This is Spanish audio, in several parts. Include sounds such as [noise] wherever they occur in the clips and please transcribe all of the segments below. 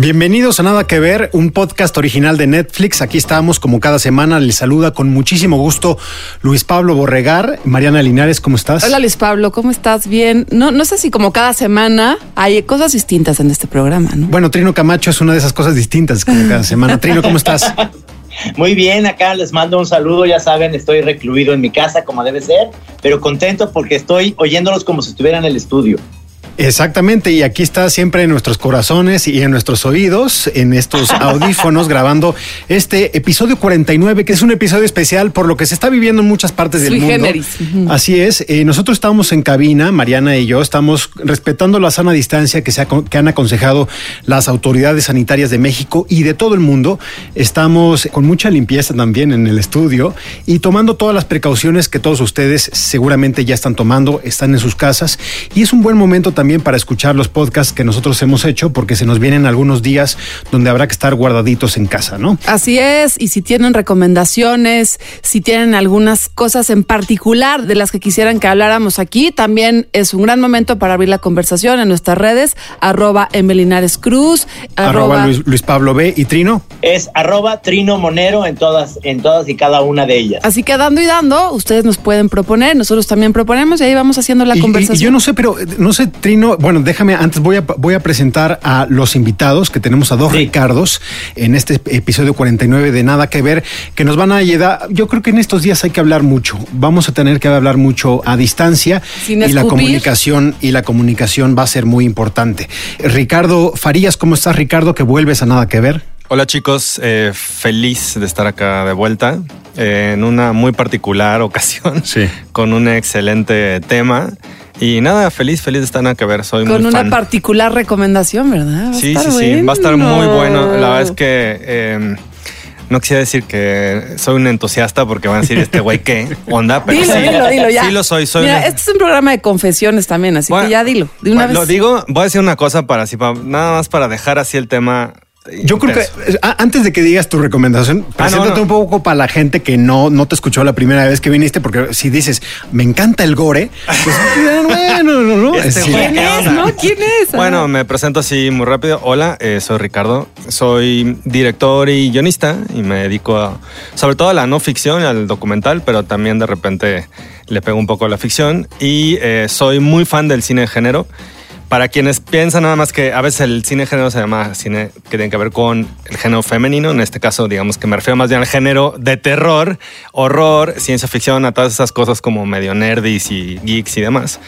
Bienvenidos a Nada que Ver, un podcast original de Netflix. Aquí estamos como cada semana. Les saluda con muchísimo gusto Luis Pablo Borregar. Mariana Linares, ¿cómo estás? Hola Luis Pablo, ¿cómo estás? Bien. No, no sé si como cada semana hay cosas distintas en este programa, ¿no? Bueno, Trino Camacho es una de esas cosas distintas como cada semana. [laughs] Trino, ¿cómo estás? Muy bien, acá les mando un saludo, ya saben, estoy recluido en mi casa como debe ser, pero contento porque estoy oyéndolos como si estuviera en el estudio. Exactamente, y aquí está siempre en nuestros corazones y en nuestros oídos, en estos [laughs] audífonos, grabando este episodio 49, que es un episodio especial por lo que se está viviendo en muchas partes del Sui mundo. generis. Así es, eh, nosotros estamos en cabina, Mariana y yo, estamos respetando la sana distancia que, se ha- que han aconsejado las autoridades sanitarias de México y de todo el mundo. Estamos con mucha limpieza también en el estudio y tomando todas las precauciones que todos ustedes seguramente ya están tomando, están en sus casas. Y es un buen momento también para escuchar los podcasts que nosotros hemos hecho, porque se nos vienen algunos días donde habrá que estar guardaditos en casa, ¿no? Así es, y si tienen recomendaciones, si tienen algunas cosas en particular de las que quisieran que habláramos aquí, también es un gran momento para abrir la conversación en nuestras redes, arroba Emelinares Cruz, Arroba Luis, Luis Pablo B y Trino. Es arroba Trino Monero en todas, en todas y cada una de ellas. Así que dando y dando, ustedes nos pueden proponer, nosotros también proponemos y ahí vamos haciendo la Y- conversación. Y, yo no sé, pero no sé, Trino, bueno, déjame, antes voy a, voy a presentar a los invitados, que tenemos a dos Sí. Ricardos en este episodio 49 de Nada que Ver, que nos van a ayudar. Yo creo que en estos días hay que hablar mucho. Vamos a tener que hablar mucho a distancia Sin y la comunicación y la comunicación va a ser muy importante. Ricardo Farías, ¿cómo estás, Ricardo? Que vuelves a Nada que Ver. Hola chicos, eh, feliz de estar acá de vuelta eh, en una muy particular ocasión Sí. [laughs] con un excelente tema y nada, feliz, feliz de estar acá que ver, soy Con muy una fan. particular recomendación, ¿verdad? Va Sí, sí, sí, va a estar muy bueno. La verdad es que eh, no quisiera decir que soy un entusiasta porque van a decir este güey qué onda, [laughs] pero Dilo, sí, dilo, dilo ya. sí lo soy, soy Mira, un- este es un programa de confesiones también, así Bueno, que ya dilo, de una bueno, vez. Lo digo, voy a decir una cosa para así, para- nada más para dejar así el tema. Yo creo que antes de que digas tu recomendación, Ah, preséntate no, no. un poco para la gente que no, no te escuchó la primera vez que viniste, porque si dices, me encanta el gore, pues [laughs] bueno, no, no. Este Sí. ¿Quién ¿qué es, no? ¿Quién es? Bueno, me presento así muy rápido. Hola, eh, soy Ricardo. Soy director y guionista y me dedico a, sobre todo a la no ficción y al documental, pero también de repente le pego un poco a la ficción. Y eh, soy muy fan del cine de género. Para quienes piensan nada más que a veces el cine de género se llama cine que tiene que ver con el género femenino, en este caso digamos que me refiero más bien al género de terror, horror, ciencia ficción, a todas esas cosas como medio nerdis y geeks y demás.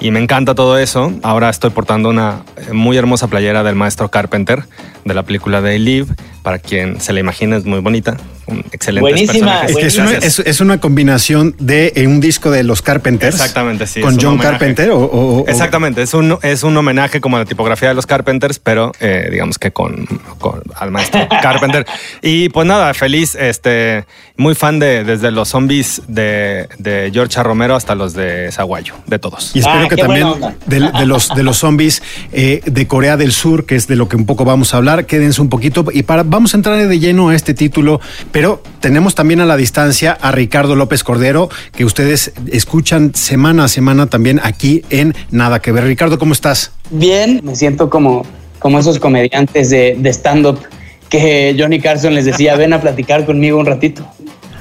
Y me encanta todo eso. Ahora estoy portando una eh, muy hermosa playera del maestro Carpenter de la película They Live. Para quien se la imagina es muy bonita. Un excelente Buenísima, Es que es una, es, es una combinación de eh, un disco de los Carpenters. Exactamente, sí, Con John. Carpenter o, Exactamente, es un, es un homenaje como a la tipografía de los Carpenters, pero eh, digamos que con, con- al maestro [laughs] Carpenter. Y pues nada, feliz, este, muy fan de desde los zombies de, de George. Romero hasta los de Zaguayo, de todos. Y espero Ah, que también de los, de los [laughs] zombies eh, de Corea del Sur, que es de lo que un poco vamos a hablar, quédense un poquito y para, vamos a entrar de lleno a este título, pero tenemos también a la distancia a Ricardo López Cordero, que ustedes escuchan semana a semana también aquí en Nada que ver. Ricardo, ¿cómo estás? Bien, me siento como, como esos comediantes de, de stand-up que Johnny Carson les decía, ven a platicar conmigo un ratito.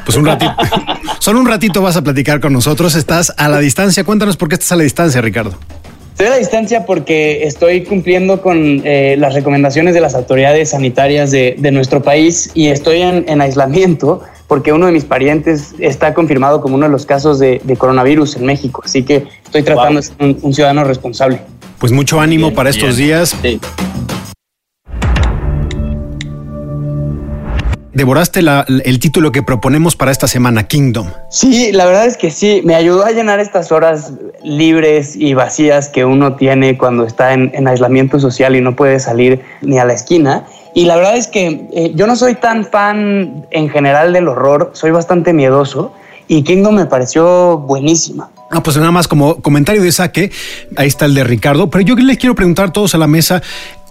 Pues un ratito, [laughs] solo un ratito vas a platicar con nosotros, estás a la distancia, cuéntanos por qué estás a la distancia, Ricardo. Estoy a la distancia porque estoy cumpliendo con eh, las recomendaciones de las autoridades sanitarias de, de nuestro país y estoy en, en aislamiento porque uno de mis parientes está confirmado como uno de los casos de, de coronavirus en México. Así que estoy tratando Wow. de ser un, un ciudadano responsable. Pues mucho ánimo Bien, para estos bien. días. Sí. Devoraste la- el título que proponemos para esta semana, Kingdom. Sí, la verdad es que sí, me ayudó a llenar estas horas libres y vacías que uno tiene cuando está en, en aislamiento social y no puede salir ni a la esquina. Y la verdad es que eh, yo no soy tan fan en general del horror, soy bastante miedoso y Kingdom me pareció buenísima. Ah, pues nada más como comentario de saque, ahí está el de Ricardo, pero yo les quiero preguntar a todos a la mesa.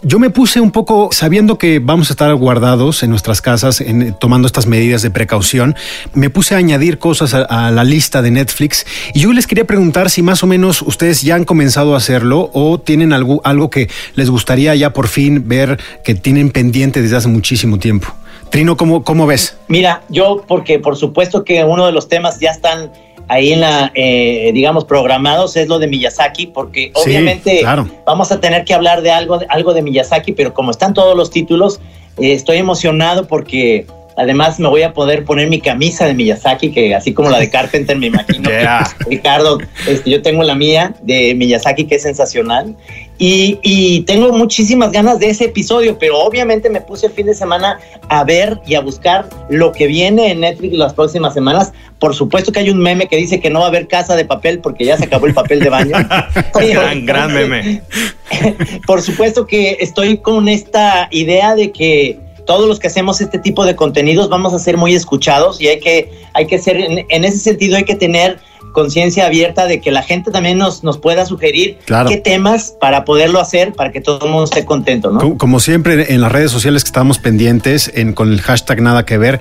Yo me puse un poco, sabiendo que vamos a estar guardados en nuestras casas, en- tomando estas medidas de precaución, me puse a añadir cosas a, a la lista de Netflix y yo les quería preguntar si más o menos ustedes ya han comenzado a hacerlo o tienen algo, algo que les gustaría ya por fin ver que tienen pendiente desde hace muchísimo tiempo. Trino, ¿cómo, cómo ves? Mira, yo porque por supuesto que uno de los temas ya están ahí en la, eh, digamos, programados es lo de Miyazaki, porque Sí, obviamente claro. vamos a tener que hablar de algo, algo de Miyazaki, pero como están todos los títulos, eh, estoy emocionado porque además me voy a poder poner mi camisa de Miyazaki, que así como la de [laughs] Carpenter, me imagino. que. Ricardo, este, yo tengo la mía de Miyazaki, que es sensacional. Y, y tengo muchísimas ganas de ese episodio, pero obviamente me puse el fin de semana a ver y a buscar lo que viene en Netflix las próximas semanas. Por supuesto que hay un meme que dice que no va a haber casa de papel porque ya se acabó el papel de baño. [laughs] Gran, gran meme. [laughs] Por supuesto que estoy con esta idea de que todos los que hacemos este tipo de contenidos vamos a ser muy escuchados y hay que, hay que ser, en, en ese sentido hay que tener conciencia abierta de que la gente también nos, nos pueda sugerir Claro. qué temas para poderlo hacer, para que todo el mundo esté contento, ¿no? Co- Como siempre en las redes sociales que estamos pendientes, en, con el hashtag nada que ver,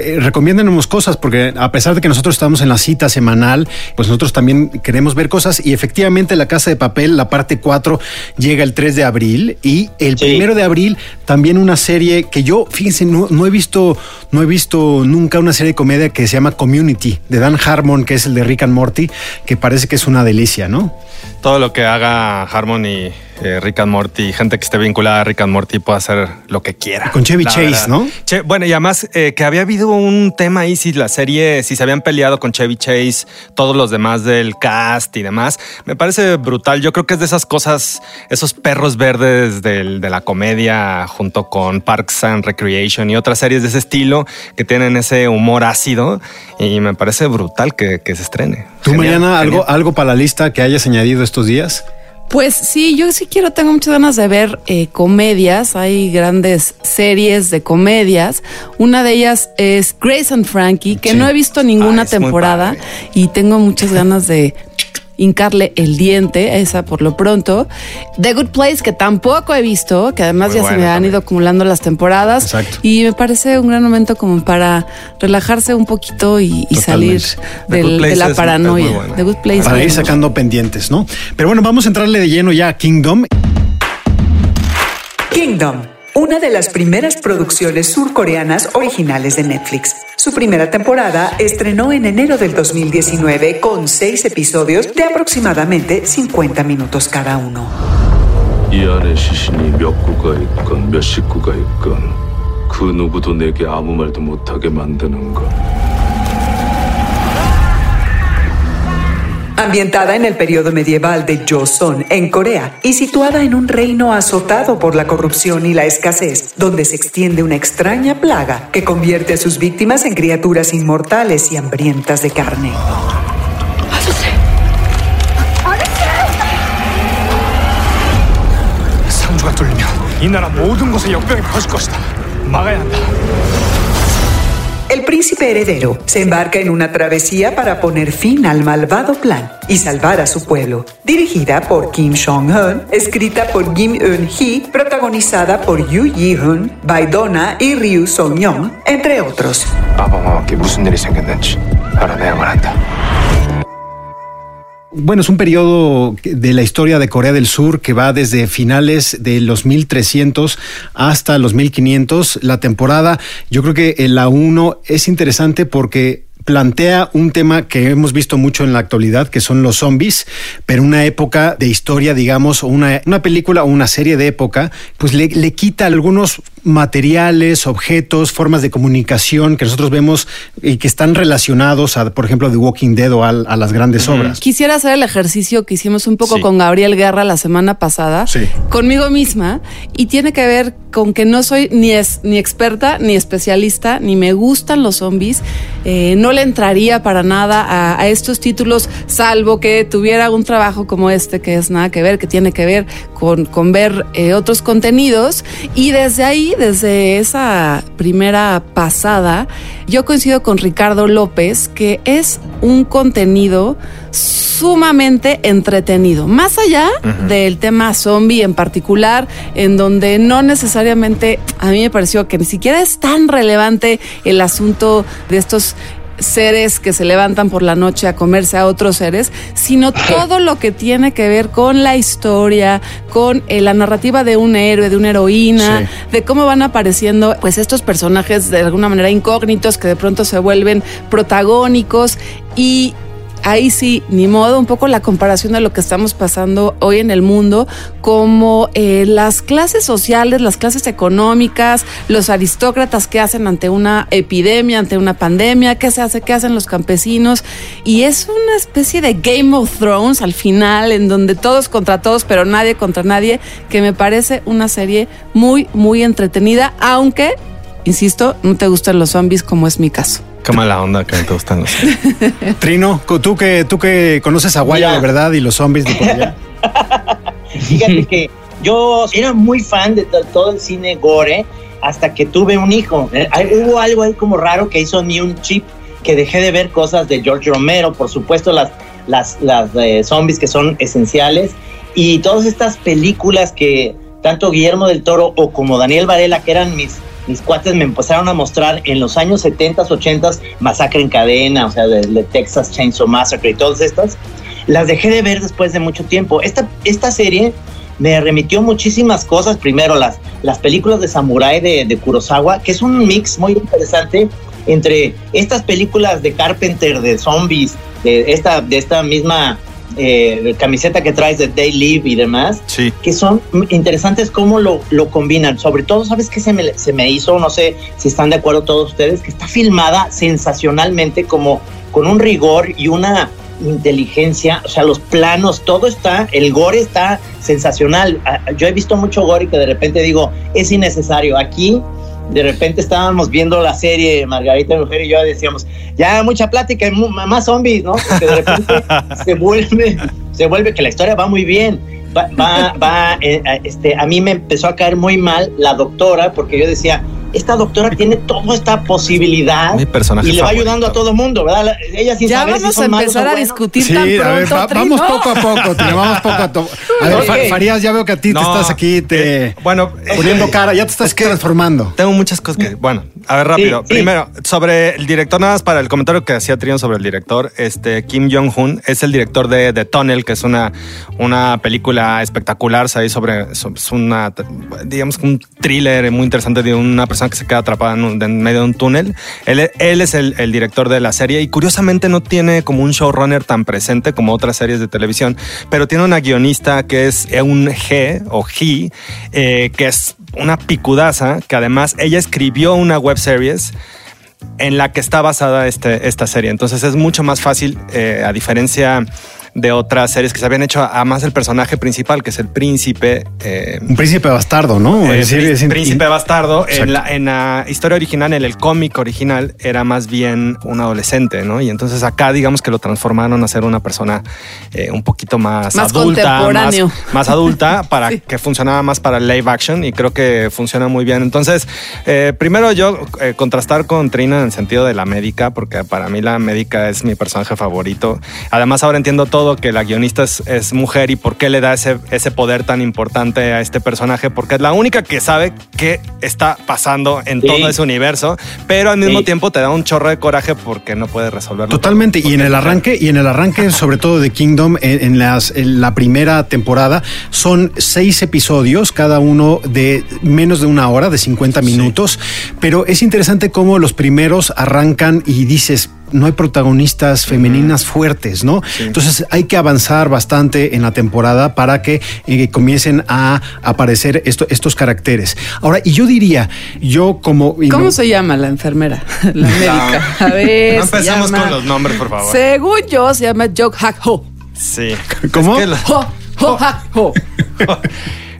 eh, recomiéndenos cosas, porque a pesar de que nosotros estamos en la cita semanal, pues nosotros también queremos ver cosas y efectivamente La Casa de Papel, la parte 4, llega el 3 de abril y el Sí. primero de abril también una serie que yo, fíjense, no, no he visto, no he visto nunca una serie de comedia que se llama Community, de Dan Harmon, que es el de Rick Morty, que parece que es una delicia, ¿no? Todo lo que haga Harmon y eh, Rick and Morty, gente que esté vinculada a Rick and Morty puede hacer lo que quiera. Con Chevy Chase, verdad. ¿no? Che- bueno, y además eh, que había habido un tema ahí, si la serie, si se habían peleado con Chevy Chase, todos los demás del cast y demás, me parece brutal. Yo creo que es de esas cosas, esos perros verdes del- de la comedia junto con Parks and Recreation y otras series de ese estilo que tienen ese humor ácido y me parece brutal que, que se estrene. ¿Tú, Genial, Mariana, algo, genial. algo para la lista que hayas añadido estos días? Pues sí, yo sí quiero, tengo muchas ganas de ver eh, comedias. Hay grandes series de comedias. Una de ellas es Grace and Frankie, que Sí. no he visto ninguna Ah, temporada y tengo muchas ganas de hincarle el diente, a esa por lo pronto. The Good Place, que tampoco he visto, que además Muy ya se me han también. ido acumulando las temporadas. Exacto. Y me parece un gran momento como para relajarse un poquito y, y salir del- de la paranoia. The Good Place. para ir sacando pendientes, ¿no? Pero bueno, vamos a entrarle de lleno ya a Kingdom. Kingdom, una de las primeras producciones surcoreanas originales de Netflix. Su primera temporada estrenó en enero del 2019 con seis episodios de aproximadamente 50 minutos cada uno. Ambientada en el periodo medieval de Joseon, en Corea, y situada en un reino azotado por la corrupción y la escasez, donde se extiende una extraña plaga que convierte a sus víctimas en criaturas inmortales y hambrientas de carne. El príncipe heredero se embarca en una travesía para poner fin al malvado plan y salvar a su pueblo. Dirigida por Kim Jong-un, escrita por Kim Eun-hee, protagonizada por Yu Yi-hun, Baidona y Ryu Song-young, entre otros. Bueno, es un periodo de la historia de Corea del Sur que va desde finales de los 1300 hasta los 1500. La temporada, yo creo que la 1 es interesante porque plantea un tema que hemos visto mucho en la actualidad, que son los zombies, pero una época de historia, digamos, o una, una película o una serie de época, pues le, le quita algunos materiales, objetos, formas de comunicación que nosotros vemos y que están relacionados a, por ejemplo, The Walking Dead o a, a las grandes obras. Quisiera hacer el ejercicio que hicimos un poco Sí. con Gabriel Guerra la semana pasada, Sí. conmigo misma, y tiene que ver con que no soy ni, es, ni experta, ni especialista, ni me gustan los zombies. Eh, no le entraría para nada a, a estos títulos, salvo que tuviera un trabajo como este, que es nada que ver, que tiene que ver con, con ver eh, otros contenidos. Y desde ahí, desde esa primera pasada, yo coincido con Ricardo López, que es un contenido sumamente entretenido. Más allá del tema zombie en particular, en donde no necesariamente, a mí me pareció que ni siquiera es tan relevante el asunto de estos seres que se levantan por la noche a comerse a otros seres, sino [laughs] todo lo que tiene que ver con la historia, con eh, la narrativa de un héroe, de una heroína, Sí. de cómo van apareciendo pues estos personajes de alguna manera incógnitos que de pronto se vuelven protagónicos y ahí sí, ni modo, un poco la comparación de lo que estamos pasando hoy en el mundo, como eh, las clases sociales, las clases económicas, los aristócratas que hacen ante una epidemia, ante una pandemia, qué se hace, qué hacen los campesinos. Y es una especie de Game of Thrones al final, en donde todos contra todos, pero nadie contra nadie, que me parece una serie muy, muy entretenida, aunque, insisto, no te gustan los zombies como es mi caso. Qué mala onda que no te gustan los. [laughs] Trino, tú que, tú que conoces a Guaya de verdad y los zombies de por allá. [laughs] Fíjate que yo era muy fan de to- todo el cine gore hasta que tuve un hijo. Eh, Hubo algo ahí como raro que hizo mí un chip que dejé de ver cosas de George Romero, por supuesto las, las, las eh, zombies que son esenciales y todas estas películas que tanto Guillermo del Toro o como Daniel Varela, que eran mis, mis cuates, me empezaron a mostrar en los años 70s, 80s, Masacre en Cadena, o sea, de, de Texas Chainsaw Massacre y todas estas, las dejé de ver después de mucho tiempo. Esta, esta serie me remitió muchísimas cosas. Primero, las, las películas de Samurai de, de Kurosawa, que es un mix muy interesante entre estas películas de Carpenter, de zombies, de esta, de esta misma eh, camiseta que traes de Day Live y demás, Sí. que son interesantes cómo lo, lo combinan. Sobre todo, ¿sabes qué se me, se me hizo? No sé si están de acuerdo todos ustedes, que está filmada sensacionalmente como con un rigor y una inteligencia, o sea, los planos, todo está, el gore está sensacional. Ah, Yo he visto mucho gore y que de repente digo, es innecesario. Aquí, de repente estábamos viendo la serie Margarita mi mujer y yo decíamos, ya mucha plática y más zombies, ¿no? Porque de repente [laughs] se vuelve, se vuelve que la historia va muy bien. Va, va, va, eh, eh, este, a mí me empezó a caer muy mal la doctora porque yo decía, esta doctora tiene toda esta posibilidad Mi personaje y le va favorito. ayudando a todo mundo, ¿verdad? La- Ella sin Ya saber si vamos a son empezar a buenos. discutir Sí, tan a ver, pronto, va- Trino. vamos poco a poco, Trino, vamos [laughs] poco a poco. A ver, Farías, ya veo que a ti te No, estás aquí te eh, bueno, eh, poniendo cara, ya te estás transformando. Tengo muchas cosas que. Bueno, a ver, rápido. Sí, sí. Primero, sobre el director, nada más para el comentario que hacía Trino sobre el director. Este Kim Jong-un es el director de The Tunnel, que es una, una película espectacular. ¿sabes? Sobre, sobre- es una, digamos, un thriller muy interesante de una persona que se queda atrapada en, un- en medio de un túnel. Él, él es el, el director de la serie y curiosamente no tiene como un showrunner tan presente como otras series de televisión, pero tiene una guionista que es un G o G, eh, que es una picudaza, que además ella escribió una web series en la que está basada este, esta serie. Entonces es mucho más fácil, eh, a diferencia de otras series que se habían hecho, además el personaje principal, que es el príncipe. eh, Un príncipe bastardo, ¿no? eh, Es in- príncipe bastardo. En la, en la historia original, en el cómic original, era más bien un adolescente, ¿no? Y entonces acá, digamos que lo transformaron a ser una persona eh, un poquito más, Más adulta, más, más adulta, [laughs] para Sí. que funcionaba más para el live action y creo que funciona muy bien. Entonces, eh, primero yo eh, contrastar con Trina en el sentido de la médica, porque para mí la médica es mi personaje favorito. Además, ahora entiendo todo que la guionista es, es mujer y por qué le da ese, ese poder tan importante a este personaje, porque es la única que sabe qué está pasando en Sí. todo ese universo, pero al mismo Sí. tiempo te da un chorro de coraje porque no puede resolverlo. Totalmente. Y en el arranque, y en el arranque, sobre todo de Kingdom, en, en las, en la primera temporada, son seis episodios, cada uno de menos de una hora, de 50 minutos. Pero es interesante cómo los primeros arrancan y dices, no hay protagonistas femeninas fuertes, ¿no? Entonces hay que avanzar bastante en la temporada para que eh, comiencen a aparecer esto- estos caracteres. Ahora, y yo diría, yo como... ¿Cómo no- se llama la enfermera? [laughs] La médica. A ver. No llama- con los nombres, por favor. Según yo, se llama Jok Hak Ho. Sí. ¿Cómo? Es que la- Ho, Ho Hak Ho. [laughs]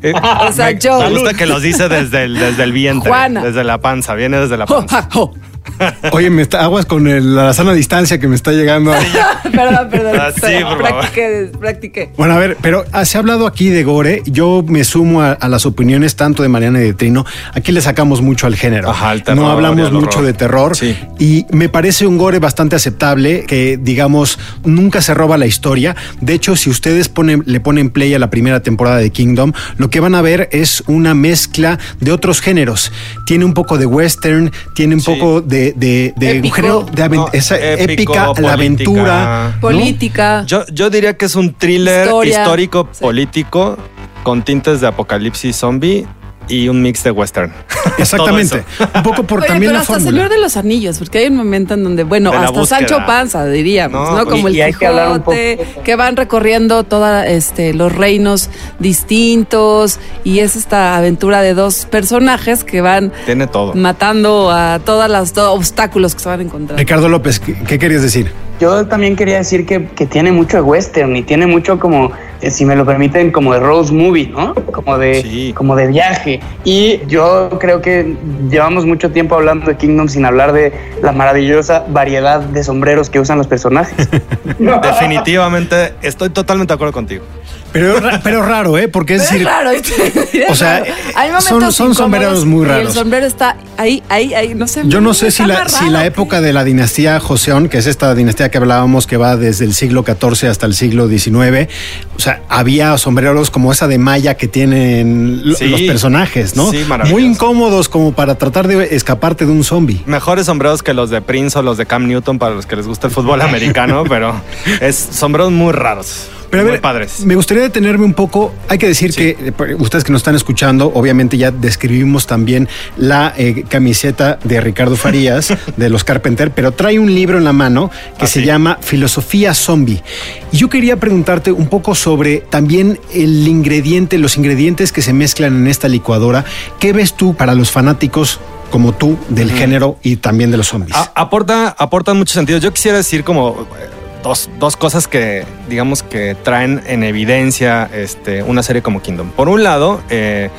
eh, O sea, me, yo. me gusta que los dice desde el, desde el vientre, Juana. desde la panza, viene desde la Ho panza. Hak Ho. Oye, me está, aguas con el- la sana distancia que me está llegando. [laughs] Perdón, perdón. Ah, sí, por favor. practiqué, practiqué. Bueno, a ver, pero ah, se ha hablado aquí de gore. Yo me sumo a, a las opiniones tanto de Mariana y de Trino. Aquí le sacamos mucho al género. Ajá, terror no hablamos mucho de terror. Sí. Y me parece un gore bastante aceptable que, digamos, nunca se roba la historia. De hecho, si ustedes ponen, le ponen play a la primera temporada de Kingdom, lo que van a ver es una mezcla de otros géneros. Tiene un poco de western, tiene un Sí. poco de, de, de Épico. género de aven- No, esa épico, épica, la política. aventura. ¿no? Política. Yo, yo diría que es un thriller Historia. histórico Sí. político con tintes de apocalipsis zombie y un mix de western. [laughs] Exactamente. Un poco por Oye, también pero la hasta fórmula. Señor de los Anillos, porque hay un momento en donde, bueno, hasta búsqueda. Sancho Panza, diríamos, No, ¿no? Como y- el y hay que Quijote, que van recorriendo todos este, los reinos distintos y es esta aventura de dos personajes que van Tiene todo. matando a todos los obstáculos que se van encontrando. Ricardo López, ¿qué, qué querías decir? Yo también quería decir que, que tiene mucho de western y tiene mucho como, eh, si me lo permiten, como de road movie, ¿no? Como de, Sí. como de viaje. Y yo creo que llevamos mucho tiempo hablando de Kingdom sin hablar de la maravillosa variedad de sombreros que usan los personajes. [laughs] Definitivamente estoy totalmente de acuerdo contigo. Pero, pero raro, ¿eh? Porque es Pero es decir, [laughs] o sea, Es raro. Hay momentos son- sombreros muy y raros. el sombrero está ahí, ahí, ahí, no sé. yo no sé si la, si la época de la dinastía Joseón, que es esta dinastía que hablábamos que va desde el siglo XIV hasta el siglo XIX, o sea, había sombreros como esa de malla que tienen Sí. los personajes, ¿no? Sí, maravilloso. Muy incómodos como para tratar de escaparte de un zombie. Mejores sombreros que los de Prince o los de Cam Newton para los que les gusta el fútbol [laughs] americano, pero es sombreros muy raros. Pero a ver, padres. me gustaría detenerme un poco. Hay que decir Sí. que eh, ustedes que nos están escuchando, obviamente ya describimos también la eh, camiseta de Ricardo [laughs] Farías de los Carpenter, pero trae un libro en la mano que Ah, se sí. llama Filosofía Zombie. Y yo quería preguntarte un poco sobre también el ingrediente, los ingredientes que se mezclan en esta licuadora. ¿Qué ves tú para los fanáticos? Como tú, del género y también de los zombies. A- aporta, aporta mucho sentido. Yo quisiera decir como dos, dos cosas que digamos que traen en evidencia este, una serie como Kingdom. Por un lado, eh,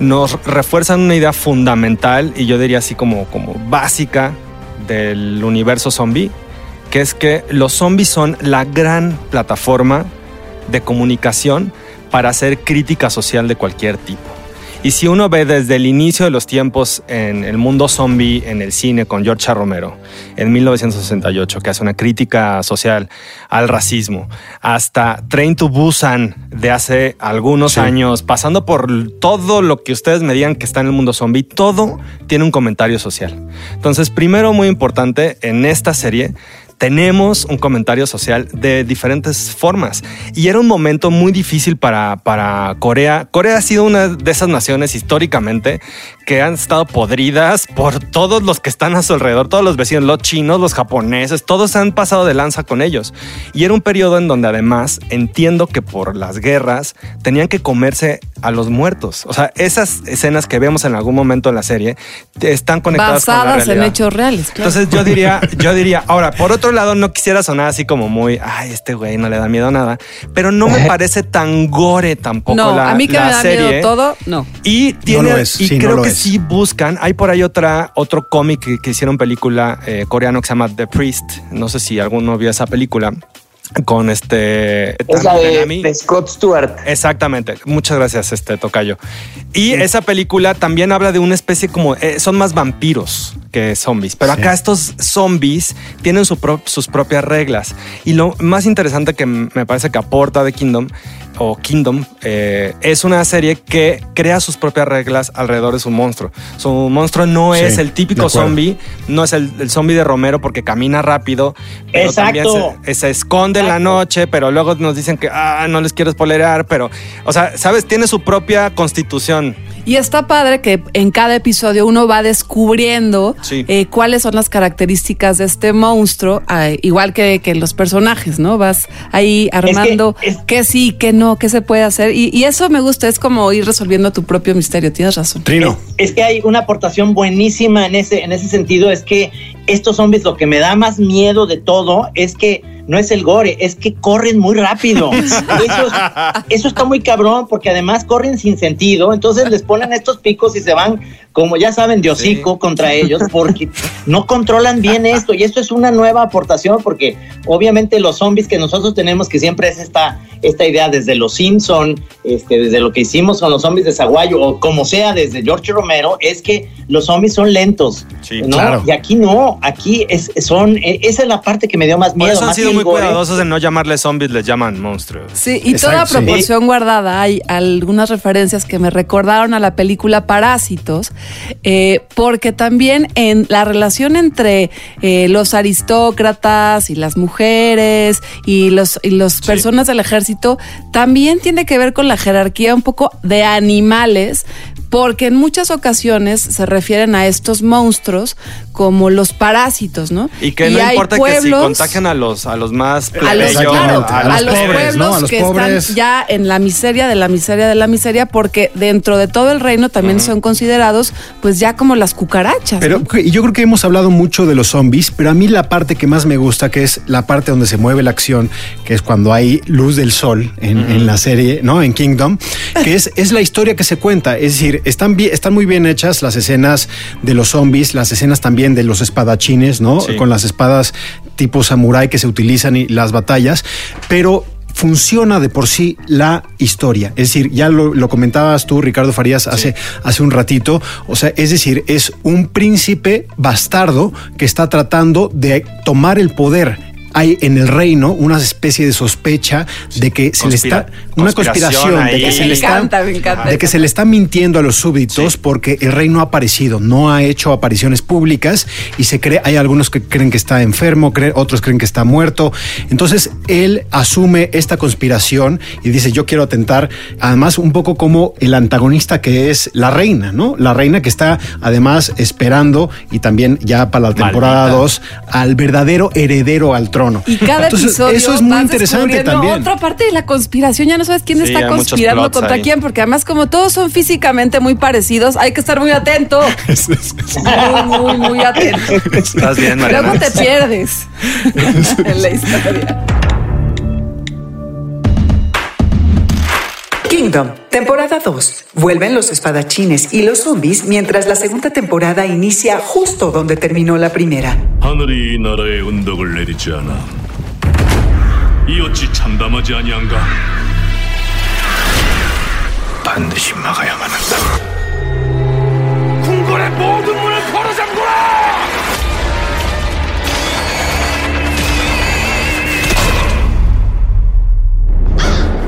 nos refuerzan una idea fundamental y yo diría así como, como básica del universo zombie, que es que los zombies son la gran plataforma de comunicación para hacer crítica social de cualquier tipo. Y si uno ve desde el inicio de los tiempos en el mundo zombie en el cine con George. Romero en 1968, que hace una crítica social al racismo, hasta Train to Busan de hace algunos Sí. años, pasando por todo lo que ustedes me digan que está en el mundo zombie, todo tiene un comentario social. Entonces, primero, muy importante, en esta serie tenemos un comentario social de diferentes formas. Y era un momento muy difícil para, para Corea. Corea ha sido una de esas naciones históricamente que han estado podridas por todos los que están a su alrededor, todos los vecinos, los chinos, los japoneses, todos han pasado de lanza con ellos. Y era un periodo en donde además entiendo que por las guerras tenían que comerse a los muertos. O sea, esas escenas que vemos en algún momento en la serie están conectadas con la Basadas en realidad. hechos reales, claro. Entonces yo diría, [laughs] yo diría, ahora, por otro lado, no quisiera sonar así como muy, ay, este güey no le da miedo a nada, pero no me parece tan gore tampoco no, la, a mí que la me da serie. miedo todo, no. Y tiene, lo es, y sí, no creo lo que es. Sí buscan. Hay por ahí otra, otro cómic que, hicieron película eh, coreano que se llama The Priest. No sé si alguno vio esa película con este. es la de, de Scott Stewart. Exactamente. Muchas gracias, este Tocayo. Y esa película también habla de una especie como eh, son más vampiros que zombies, pero Sí. acá estos zombies tienen su pro- sus propias reglas. Y lo más interesante que me parece que aporta de Kingdom o Kingdom eh, es una serie que crea sus propias reglas alrededor de su monstruo. Su monstruo no Sí, es el típico zombie, no es el, el zombie de Romero porque camina rápido, pero también Exacto. se, se esconde en la noche, pero luego nos dicen que ah, no les quiero spoilerar, pero, o sea, sabes, tiene su propia constitución. Y está padre que en cada episodio uno va descubriendo Sí. eh, cuáles son las características de este monstruo, ah, igual que, que los personajes, ¿no? Vas ahí armando es- qué sí, qué no, qué se puede hacer. Y, y eso me gusta, es como ir resolviendo tu propio misterio. Tienes razón. Trino. Es que hay una aportación buenísima en ese, en ese sentido, es que estos zombies lo que me da más miedo de todo es que no es el gore, es que corren muy rápido. [laughs] Eso, es- eso está muy cabrón porque además corren sin sentido, entonces les ponen estos picos y se van, como ya saben, de hocico contra ellos porque no controlan bien esto y esto es una nueva aportación porque obviamente los zombies que nosotros tenemos que siempre es esta, esta idea desde los Simpson, este, desde lo que hicimos con los zombies de Zaguayo o como sea desde George Romero, es que los zombies son lentos. Sí, ¿no? claro. Y aquí no, aquí es, son, eh, esa es la parte que me dio más Por miedo. eso han más sido muy cuidadosos en no llamarles zombies, les llaman monstruos. Sí, y Exacto, toda sí. proporción guardada. Hay algunas referencias que me recordaron a la película Parásitos, eh, porque también en la relación entre eh, los aristócratas y las mujeres y los, y los personas del ejército también tiene que ver con la jerarquía un poco de animales. Porque en muchas ocasiones se refieren a estos monstruos como los parásitos, ¿no? Y que no importa que si contagian a los, a los más a los, plebeyos, claro, a a los pobres, pueblos ¿no? A los que pobres. están ya en la miseria de la miseria de la miseria, porque dentro de todo el reino también son considerados, pues ya como las cucarachas. Pero yo creo que hemos hablado mucho de los zombies, pero a mí la parte que más me gusta, que es la parte donde se mueve la acción, que es cuando hay luz del sol en, en la serie, ¿no? En Kingdom, que es, es la historia que se cuenta. Es decir, están, bien, están muy bien hechas las escenas de los zombies, las escenas también de los espadachines, ¿no? Sí. Con las espadas tipo samurái que se utilizan y las batallas, pero funciona de por sí la historia. Es decir, ya lo, lo comentabas tú, Ricardo Farías, hace, hace un ratito. O sea, es decir, es un príncipe bastardo que está tratando de tomar el poder. Hay en el reino una especie de sospecha de que se le está una conspiración conspiración de que se Me le está encanta, me encanta. de que se le está mintiendo a los súbditos porque el rey no ha aparecido, no ha hecho apariciones públicas y se cree, hay algunos que creen que está enfermo, creen- otros creen que está muerto. Entonces él asume esta conspiración y dice yo quiero atentar, además un poco como el antagonista que es la reina, ¿no? La reina que está además esperando y también ya para la temporada Maldita. 2 al verdadero heredero al trono. Y cada Entonces, episodio eso es muy interesante también. Otra parte de la conspiración, ya no sabes quién Sí, está conspirando contra ahí. quién, porque además como todos son físicamente muy parecidos, hay que estar muy atento. [laughs] muy, muy, muy atento. Estás bien, Mariana. Luego te pierdes [laughs] en la historia. Kingdom, temporada 2. Vuelven los espadachines y los zombies mientras la segunda temporada inicia justo donde terminó la primera.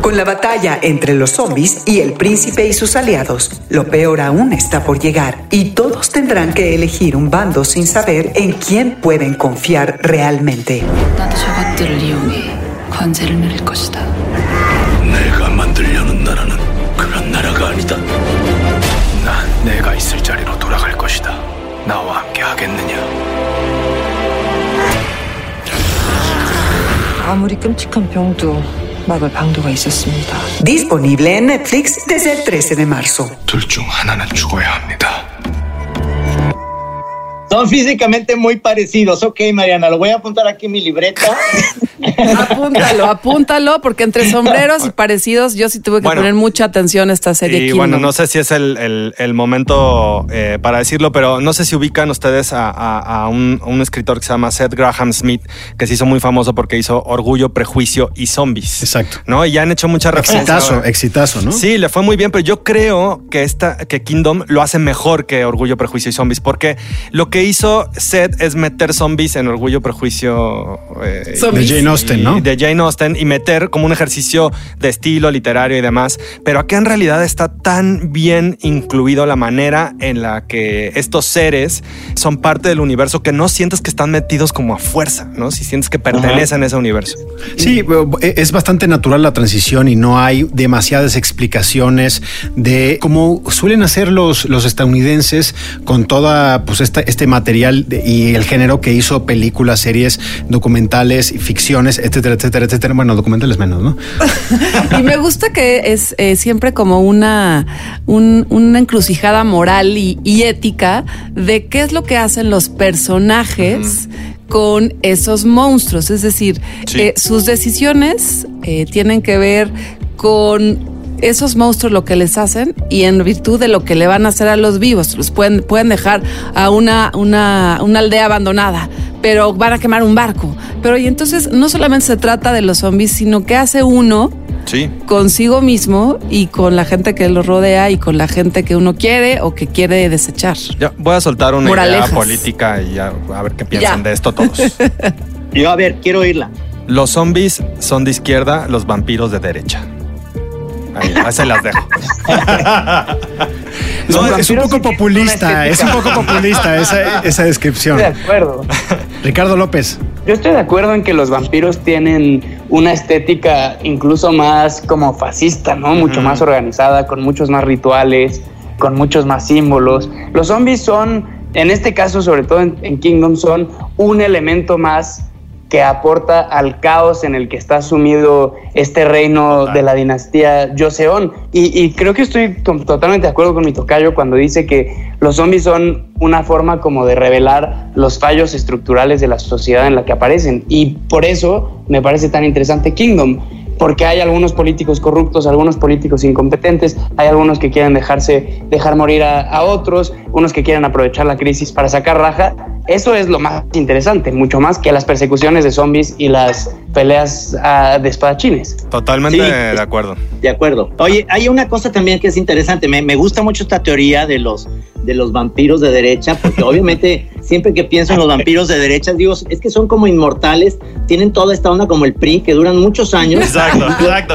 Con la batalla entre los zombies y el príncipe y sus aliados, lo peor aún está por llegar y todos tendrán que elegir un bando sin saber en quién pueden confiar realmente. 나도 저것들을 이용해 관제를 누릴 것이다. 내가 만들려는 나라는 그런 나라가 아니다 난 내가 있을 자리로 돌아갈 것이다 나와 함께 하겠느냐 아무리 끔찍한 병도 막을 방도가 있었습니다. Disponible en Netflix desde el 13 de marzo. 둘 중 하나는 죽어야 합니다 Son físicamente muy parecidos. Ok, Mariana, lo voy a apuntar aquí en mi libreta. Apúntalo, apúntalo, porque entre sombreros y parecidos yo sí tuve que Bueno. poner mucha atención a esta serie. Y Kingdom. bueno, no sé si es el, el- el momento eh, para decirlo, pero no sé si ubican ustedes a, a- a un, a un escritor que se llama Seth Graham Smith, que se hizo muy famoso porque hizo Orgullo, Prejuicio y Zombies. Exacto. ¿No? Y ya han hecho muchas referencias. Exitazo, ahora. exitazo, ¿no? Sí, le fue muy bien, pero yo creo que esta, que Kingdom lo hace mejor que Orgullo, Prejuicio y Zombies, porque lo que que hizo Seth es meter zombies en Orgullo, Prejuicio eh, De Jane Austen, ¿no? de Jane Austen y meter como un ejercicio de estilo literario y demás. Pero acá en realidad está tan bien incluido la manera en la que estos seres son parte del universo que no sientes que están metidos como a fuerza, ¿no? Si sientes que pertenecen a ese universo. Sí, eh, es bastante natural la transición y no hay demasiadas explicaciones de cómo suelen hacer los, los estadounidenses con toda pues esta- este material de- y el género que hizo películas, series, documentales, ficciones, etcétera, etcétera, etcétera. Bueno, documentales menos, ¿no? [laughs] Y me gusta que es eh, siempre como una, un- una encrucijada moral y, y ética de qué es lo que hacen los personajes con esos monstruos. Es decir, Sí. eh, sus decisiones eh, tienen que ver con esos monstruos lo que les hacen y en virtud de lo que le van a hacer a los vivos. Los pueden, pueden dejar a una, una, una aldea abandonada, pero van a quemar un barco. Pero y entonces no solamente se trata de los zombies, sino que hace uno Sí. consigo mismo y con la gente que lo rodea y con la gente que uno quiere o que quiere desechar. Ya voy a soltar una Moralejas. idea política y ya a ver qué piensan Ya. de esto todos. [laughs] Yo, a ver, quiero oírla. Los zombies son de izquierda, los vampiros de derecha. Ahí, ahí se las dejo. [laughs] No, es un poco populista, es un poco populista esa, esa descripción. Estoy de acuerdo. Ricardo López. Yo estoy de acuerdo en que los vampiros tienen una estética incluso más como fascista, ¿no? Mucho más organizada, con muchos más rituales, con muchos más símbolos. Los zombies son, en este caso, sobre todo en, en Kingdom, son un elemento más que aporta al caos en el que está sumido este reino de la dinastía Joseon. Y, y creo que estoy totalmente de acuerdo con mi tocayo cuando dice que los zombies son una forma como de revelar los fallos estructurales de la sociedad en la que aparecen. Y por eso me parece tan interesante Kingdom, porque hay algunos políticos corruptos, algunos políticos incompetentes, hay algunos que quieren dejarse dejar morir a, a otros, unos que quieren aprovechar la crisis para sacar raja. Eso es lo más interesante, mucho más que las persecuciones de zombies y las peleas ah, de espadachines. Totalmente Sí. de acuerdo. De acuerdo. Oye, hay una cosa también que es interesante. Me, me gusta mucho esta teoría de los, de los vampiros de derecha, porque obviamente [laughs] siempre que pienso en los vampiros de derecha, digo, es que son como inmortales, tienen toda esta onda como el PRI, que duran muchos años. Exacto, [laughs] exacto.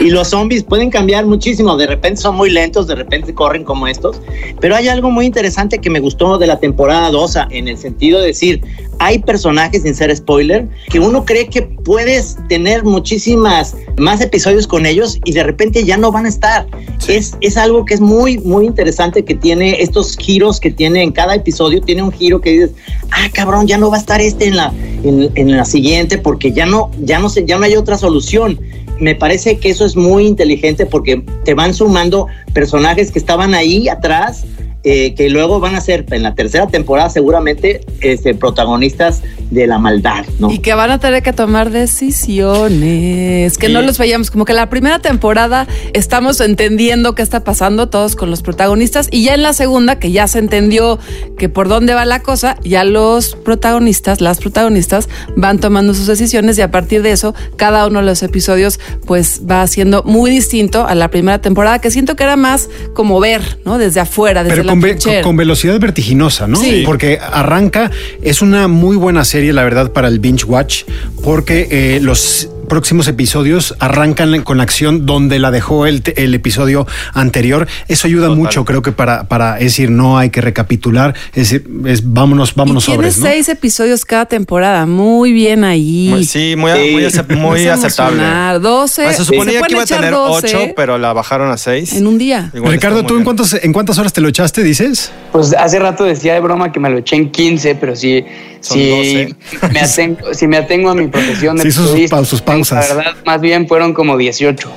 Y los zombies pueden cambiar muchísimo. De repente son muy lentos, de repente corren como estos. Pero hay algo muy interesante que me gustó de la temporada 2, en el sentido de decir, hay personajes, sin ser spoiler, que uno cree que puedes tener muchísimas más episodios con ellos y de repente ya no van a estar. Es, es algo que es muy, muy interesante que tiene estos giros que tiene en cada episodio. Tiene un giro que dices, ah, cabrón, ya no va a estar este en la, en, en la siguiente porque ya no, ya no sé, ya no hay otra solución me parece que eso es muy inteligente porque te van sumando personajes que estaban ahí atrás, eh, que luego van a ser en la tercera temporada seguramente este, protagonistas de la maldad, ¿no? Y que van a tener que tomar decisiones, que no los veíamos. Como que la primera temporada estamos entendiendo qué está pasando todos con los protagonistas y ya en la segunda, que ya se entendió que por dónde va la cosa, ya los protagonistas, las protagonistas van tomando sus decisiones y a partir de eso, cada uno de los episodios pues va siendo muy distinto a la primera temporada, que siento que era más como ver, ¿no? Desde afuera, desde Pero la con, ve- trinchera. con velocidad vertiginosa, ¿no? Sí. Porque arranca, es una muy buena serie, la verdad, para el binge watch, porque eh, los próximos episodios arrancan con la acción donde la dejó el, episodio anterior. Eso ayuda Total. mucho, creo que para, para es decir, no hay que recapitular, es decir, es vámonos, vámonos y tiene seis episodios cada temporada, muy bien ahí. Muy- sí, muy, Sí. muy, acep- aceptable. emocionar. 12. Ah, se suponía que iba a tener 12 8, pero la bajaron a 6. en un día. Ricardo, ¿tú en cuántos, en cuántas horas te lo echaste, dices? Pues hace rato decía de broma que me lo eché en 15, pero sí, Son sí me atengo, si me atengo a mi profesión de [laughs] Sí, sus sus pausas. La verdad, más bien fueron como 18.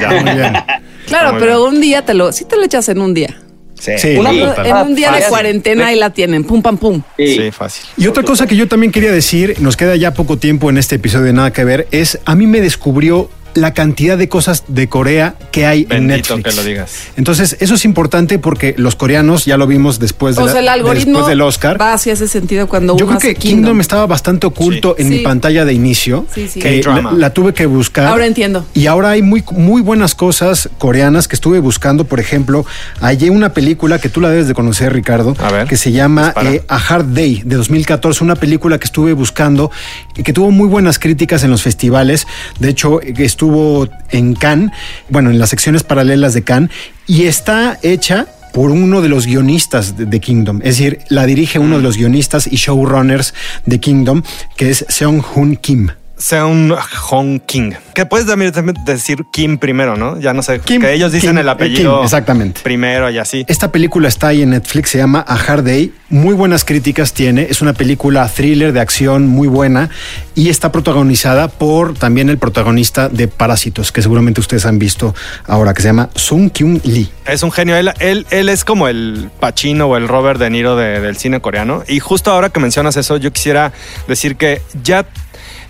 Ya, Muy bien. [laughs] Claro, muy pero un día te lo, sí te lo echas en un día. Sí, Sí. Una- sí, En un día de cuarentena ahí la tienen, pum, pam, pum. Sí. sí, fácil. Y otra cosa que yo también quería decir, nos queda ya poco tiempo en este episodio de Nada que ver, es a mí me descubrió la cantidad de cosas de Corea que hay en Bendito Netflix. que lo digas. Entonces, eso es importante porque los coreanos, ya lo vimos después, de O la- sea, el algoritmo después del Oscar. va hacia ese sentido cuando Yo uno creo que hace Kingdom. estaba bastante oculto en Sí. mi pantalla de inicio. Sí, sí. que la, la tuve que buscar. Ahora entiendo. Y ahora hay muy, muy buenas cosas coreanas que estuve buscando. Por ejemplo, hallé una película que tú la debes de conocer, Ricardo, A ver, que se llama eh, A Hard Day de 2014. Una película que estuve buscando y que tuvo muy buenas críticas en los festivales. De hecho, eh, estuvo en Cannes, bueno, en las secciones paralelas de Cannes, y está hecha por uno de los guionistas de, Kingdom. Es decir, la dirige uno de los guionistas y showrunners de Kingdom, que es Seong Hoon Kim. Seung Hong King. Que puedes también decir Kim primero, ¿no? Ya no sé. Kim, que ellos dicen Kim, el eh, apellido. Kim, exactamente. Primero y así. Esta película está ahí en Netflix, se llama A Hard Day. Muy buenas críticas tiene. Es una película thriller de acción muy buena y está protagonizada por también el protagonista de Parásitos, que seguramente ustedes han visto ahora, que se llama Sung Kyung Lee. Es un genio. Él, él, él es como el Pacino o el Robert De Niro de- del cine coreano. Y justo ahora que mencionas eso, yo quisiera decir que ya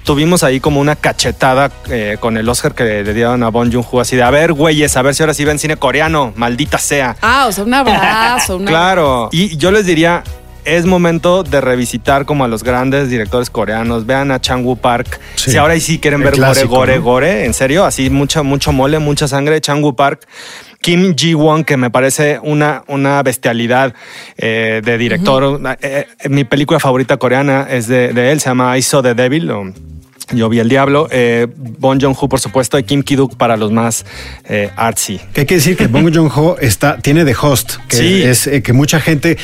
tuvimos ahí como una cachetada eh, con el Oscar que le dieron a Bon Joon-ho, así de, a ver, güeyes, a ver si ahora sí ven cine coreano, maldita sea. Ah, o sea, un abrazo. un Claro. Y yo les diría, es momento de revisitar como a los grandes directores coreanos. Vean a Chang Woo Park. Sí. Si ahora sí quieren ver clásico, gore, gore, ¿no? gore, en serio, así mucha, mucho mole, mucha sangre. Chang Woo Park. Kim Ji-won, que me parece una, una bestialidad eh, de director. Eh, eh, mi película favorita coreana es de, de él, se llama I Saw the Devil. o yo vi el diablo. Eh, bon Joon-ho, por supuesto, y Kim Ki-duk para los más eh, artsy. Que hay que decir que Bong [laughs] Joon-ho está, tiene The Host, que Sí. es eh, que mucha gente,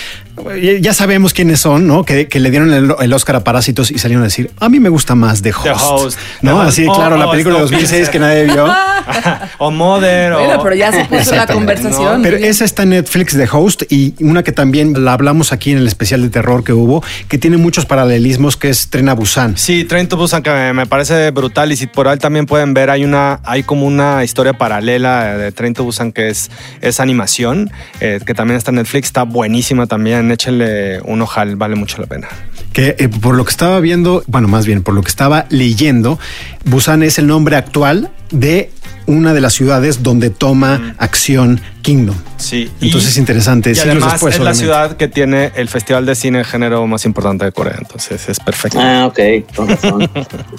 ya sabemos quiénes son, ¿no? Que, que le dieron el, el Oscar a Parásitos y salieron a decir, a mí me gusta más The Host. The Host. ¿No? The Host. Así, Oh, claro, la oh, película de Snowpiercer. 2006 que nadie vio. [laughs] o Mother. Bueno, o... pero ya se puso la conversación. Pero Muy bien. esa está en Netflix de Host y una que también la hablamos aquí en el especial de terror que hubo, que tiene muchos paralelismos, que es Tren a Busan. Sí, Train to Busan que me, me parece brutal y si por ahí también pueden ver hay una hay como una historia paralela de Train to Busan que es es animación eh, que también está en Netflix está buenísima también échenle un ojal vale mucho la pena. Que eh, por lo que estaba viendo, bueno, más bien por lo que estaba leyendo, Busan es el nombre actual de una de las ciudades donde toma acción Kingdom. Sí. Entonces es interesante. Y además después, es la ciudad que tiene el festival de cine de género más importante de Corea, entonces es perfecto. Ah, ok, con razón.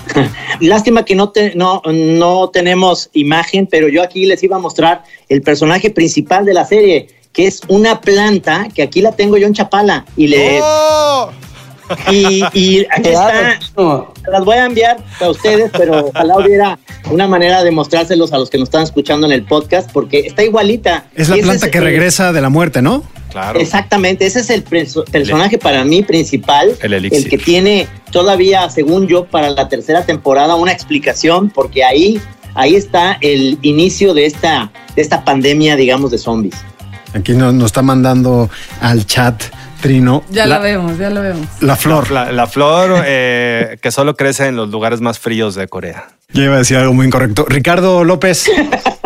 [laughs] Lástima que no, te- no, no tenemos imagen, pero yo aquí les iba a mostrar el personaje principal de la serie, que es una planta, que aquí la tengo yo en Chapala, y le... ¡Oh! Y, y aquí [laughs] está, No, las voy a enviar a ustedes, pero ojalá hubiera una manera de mostrárselos a los que nos están escuchando en el podcast, porque está igualita. Es la Y planta que el- regresa de la muerte, ¿no? Claro. Exactamente, ese es el perso- personaje para mí principal, El elixir. que tiene todavía, según yo, para la tercera temporada una explicación, porque ahí, ahí está el inicio de esta, de esta pandemia, digamos, de zombies. Aquí nos, nos está mandando al chat Trino Ya la, la vemos, ya la vemos. la flor. La, la flor eh, que solo crece en los lugares más fríos de Corea. Yo iba a decir algo muy incorrecto. Ricardo López. [laughs]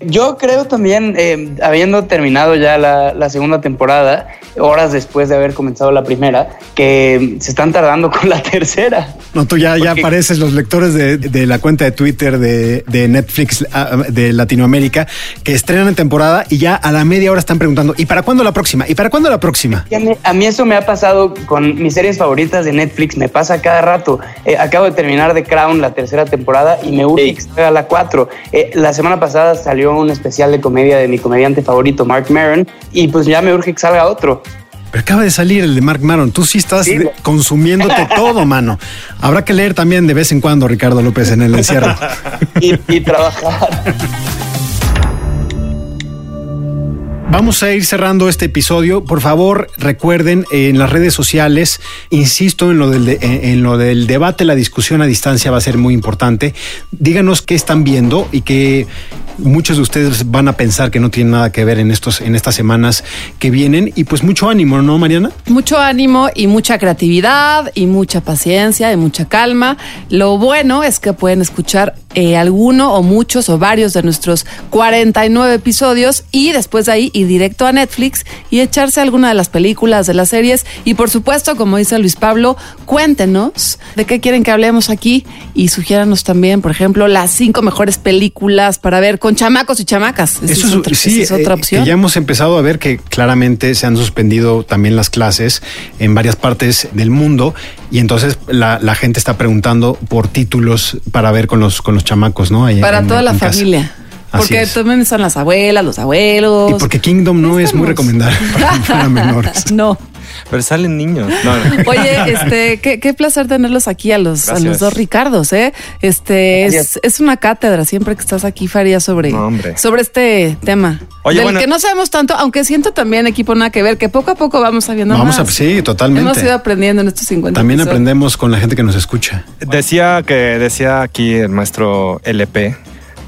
Yo creo también, eh, habiendo terminado ya la, la segunda temporada, horas después de haber comenzado la primera, que se están tardando con la [laughs] tercera. No, tú ya, ya apareces los lectores de, de la cuenta de Twitter de, de Netflix ah, de Latinoamérica que estrenan en temporada y ya a la media hora están preguntando ¿y para cuándo la próxima? ¿y para cuándo la próxima? A, mí, a mí eso me ha pasado con mis series favoritas de Netflix, me pasa cada rato. Eh, acabo de terminar The Crown, la tercera temporada, y me urge Sí. que salga la 4. la semana pasada salió un especial de comedia de mi comediante favorito, Mark Maron, y pues ya me urge que salga otro. Pero acaba de salir el de Mark Maron. Tú sí estás Sí. consumiéndote [laughs] todo, mano. Habrá que leer también de vez en cuando, Ricardo López, en el encierro. [laughs] Y, y trabajar. Vamos a ir cerrando este episodio. Por favor, recuerden en las redes sociales, insisto en lo del, de- en, lo del debate, la discusión a distancia va a ser muy importante. Díganos qué están viendo y que muchos de ustedes van a pensar que no tienen nada que ver en estos, en estas semanas que vienen. Y pues mucho ánimo, ¿no, Mariana? Mucho ánimo y mucha creatividad y mucha paciencia y mucha calma. Lo bueno es que pueden escuchar eh, alguno o muchos o varios de nuestros 49 episodios y después de ahí ir directo a Netflix y echarse alguna de las películas, de las series y por supuesto, como dice Luis Pablo, cuéntenos de qué quieren que hablemos aquí y sugiéranos también, por ejemplo, las cinco mejores películas para ver con chamacos y chamacas. Eso es otra, sí, es otra eh, opción. ya hemos empezado a ver que claramente se han suspendido también las clases en varias partes del mundo y entonces la, la gente está preguntando por títulos para ver con los con los chamacos, ¿no? Ahí para en- toda la casa. familia. Porque también están las abuelas, los abuelos. Y porque Kingdom no es muy recomendable [laughs] para, para menores. [laughs] No. Pero salen niños. [laughs] No, no. Oye, [laughs] este, qué, qué placer tenerlos aquí a los, a los dos Ricardos, ¿eh? Este, es, es una cátedra siempre que estás aquí, Faria, sobre, No, sobre este tema. Oye, del bueno. que no sabemos tanto, aunque siento también, equipo, nada que ver, que poco a poco vamos sabiendo Vamos más. a, sí, totalmente. Hemos ido aprendiendo en estos 50 También episodios. aprendemos con la gente que nos escucha. Decía que decía aquí el maestro LP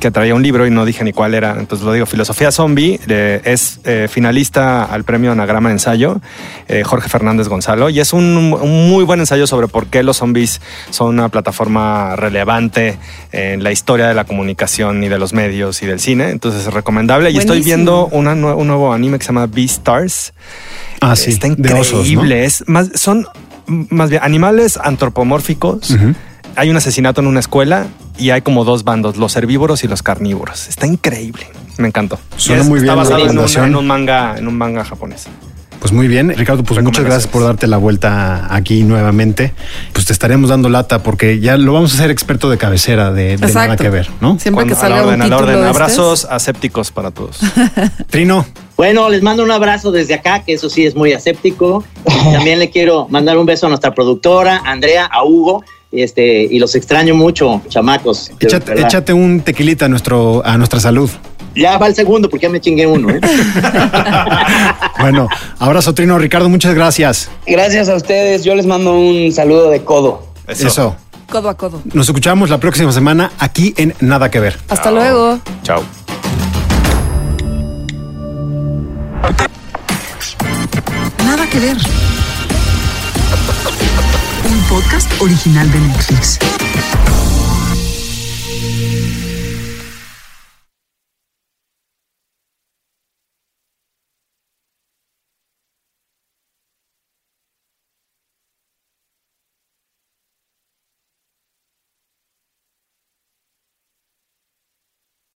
que traía un libro y no dije ni cuál era, entonces lo digo. Filosofía Zombie eh, es eh, finalista al premio Anagrama de Ensayo, eh, Jorge Fernández Gonzalo, y es un, un muy buen ensayo sobre por qué los zombies son una plataforma relevante en la historia de la comunicación y de los medios y del cine. Entonces es recomendable. Y estoy viendo una un nuevo anime que se llama Beastars. Ah, sí, Está increíble. osos, ¿no? Es más, son más bien animales antropomórficos. Hay un asesinato en una escuela y hay como dos bandos, los herbívoros y los carnívoros. Está increíble. Me encantó. Suena es- muy bien Está la basado en un, recomendación. en un manga, en un manga japonés. Pues muy bien, Ricardo, pues muchas gracias por darte la vuelta aquí nuevamente. Pues te estaremos dando lata porque ya lo vamos a hacer experto de cabecera de, de nada que ver, ¿no? Siempre que Cuando- a la salga orden, un a la orden. Abrazos asépticos para todos. [laughs] Trino, Bueno, les mando un abrazo desde acá, que eso sí es muy aséptico. [laughs] También le quiero mandar un beso a nuestra productora, Andrea, a Hugo, este, y los extraño mucho, chamacos. échate un tequilita a, nuestro, a nuestra salud. Ya va el segundo, porque ya me chingué uno. ¿eh? [laughs] Bueno, abrazo Trino, Ricardo, muchas gracias. Gracias a ustedes. Yo les mando un saludo de codo. Eso. Codo a codo. Nos escuchamos la próxima semana aquí en Nada que ver. Hasta luego. Chao. Nada que ver. Podcast original de Netflix.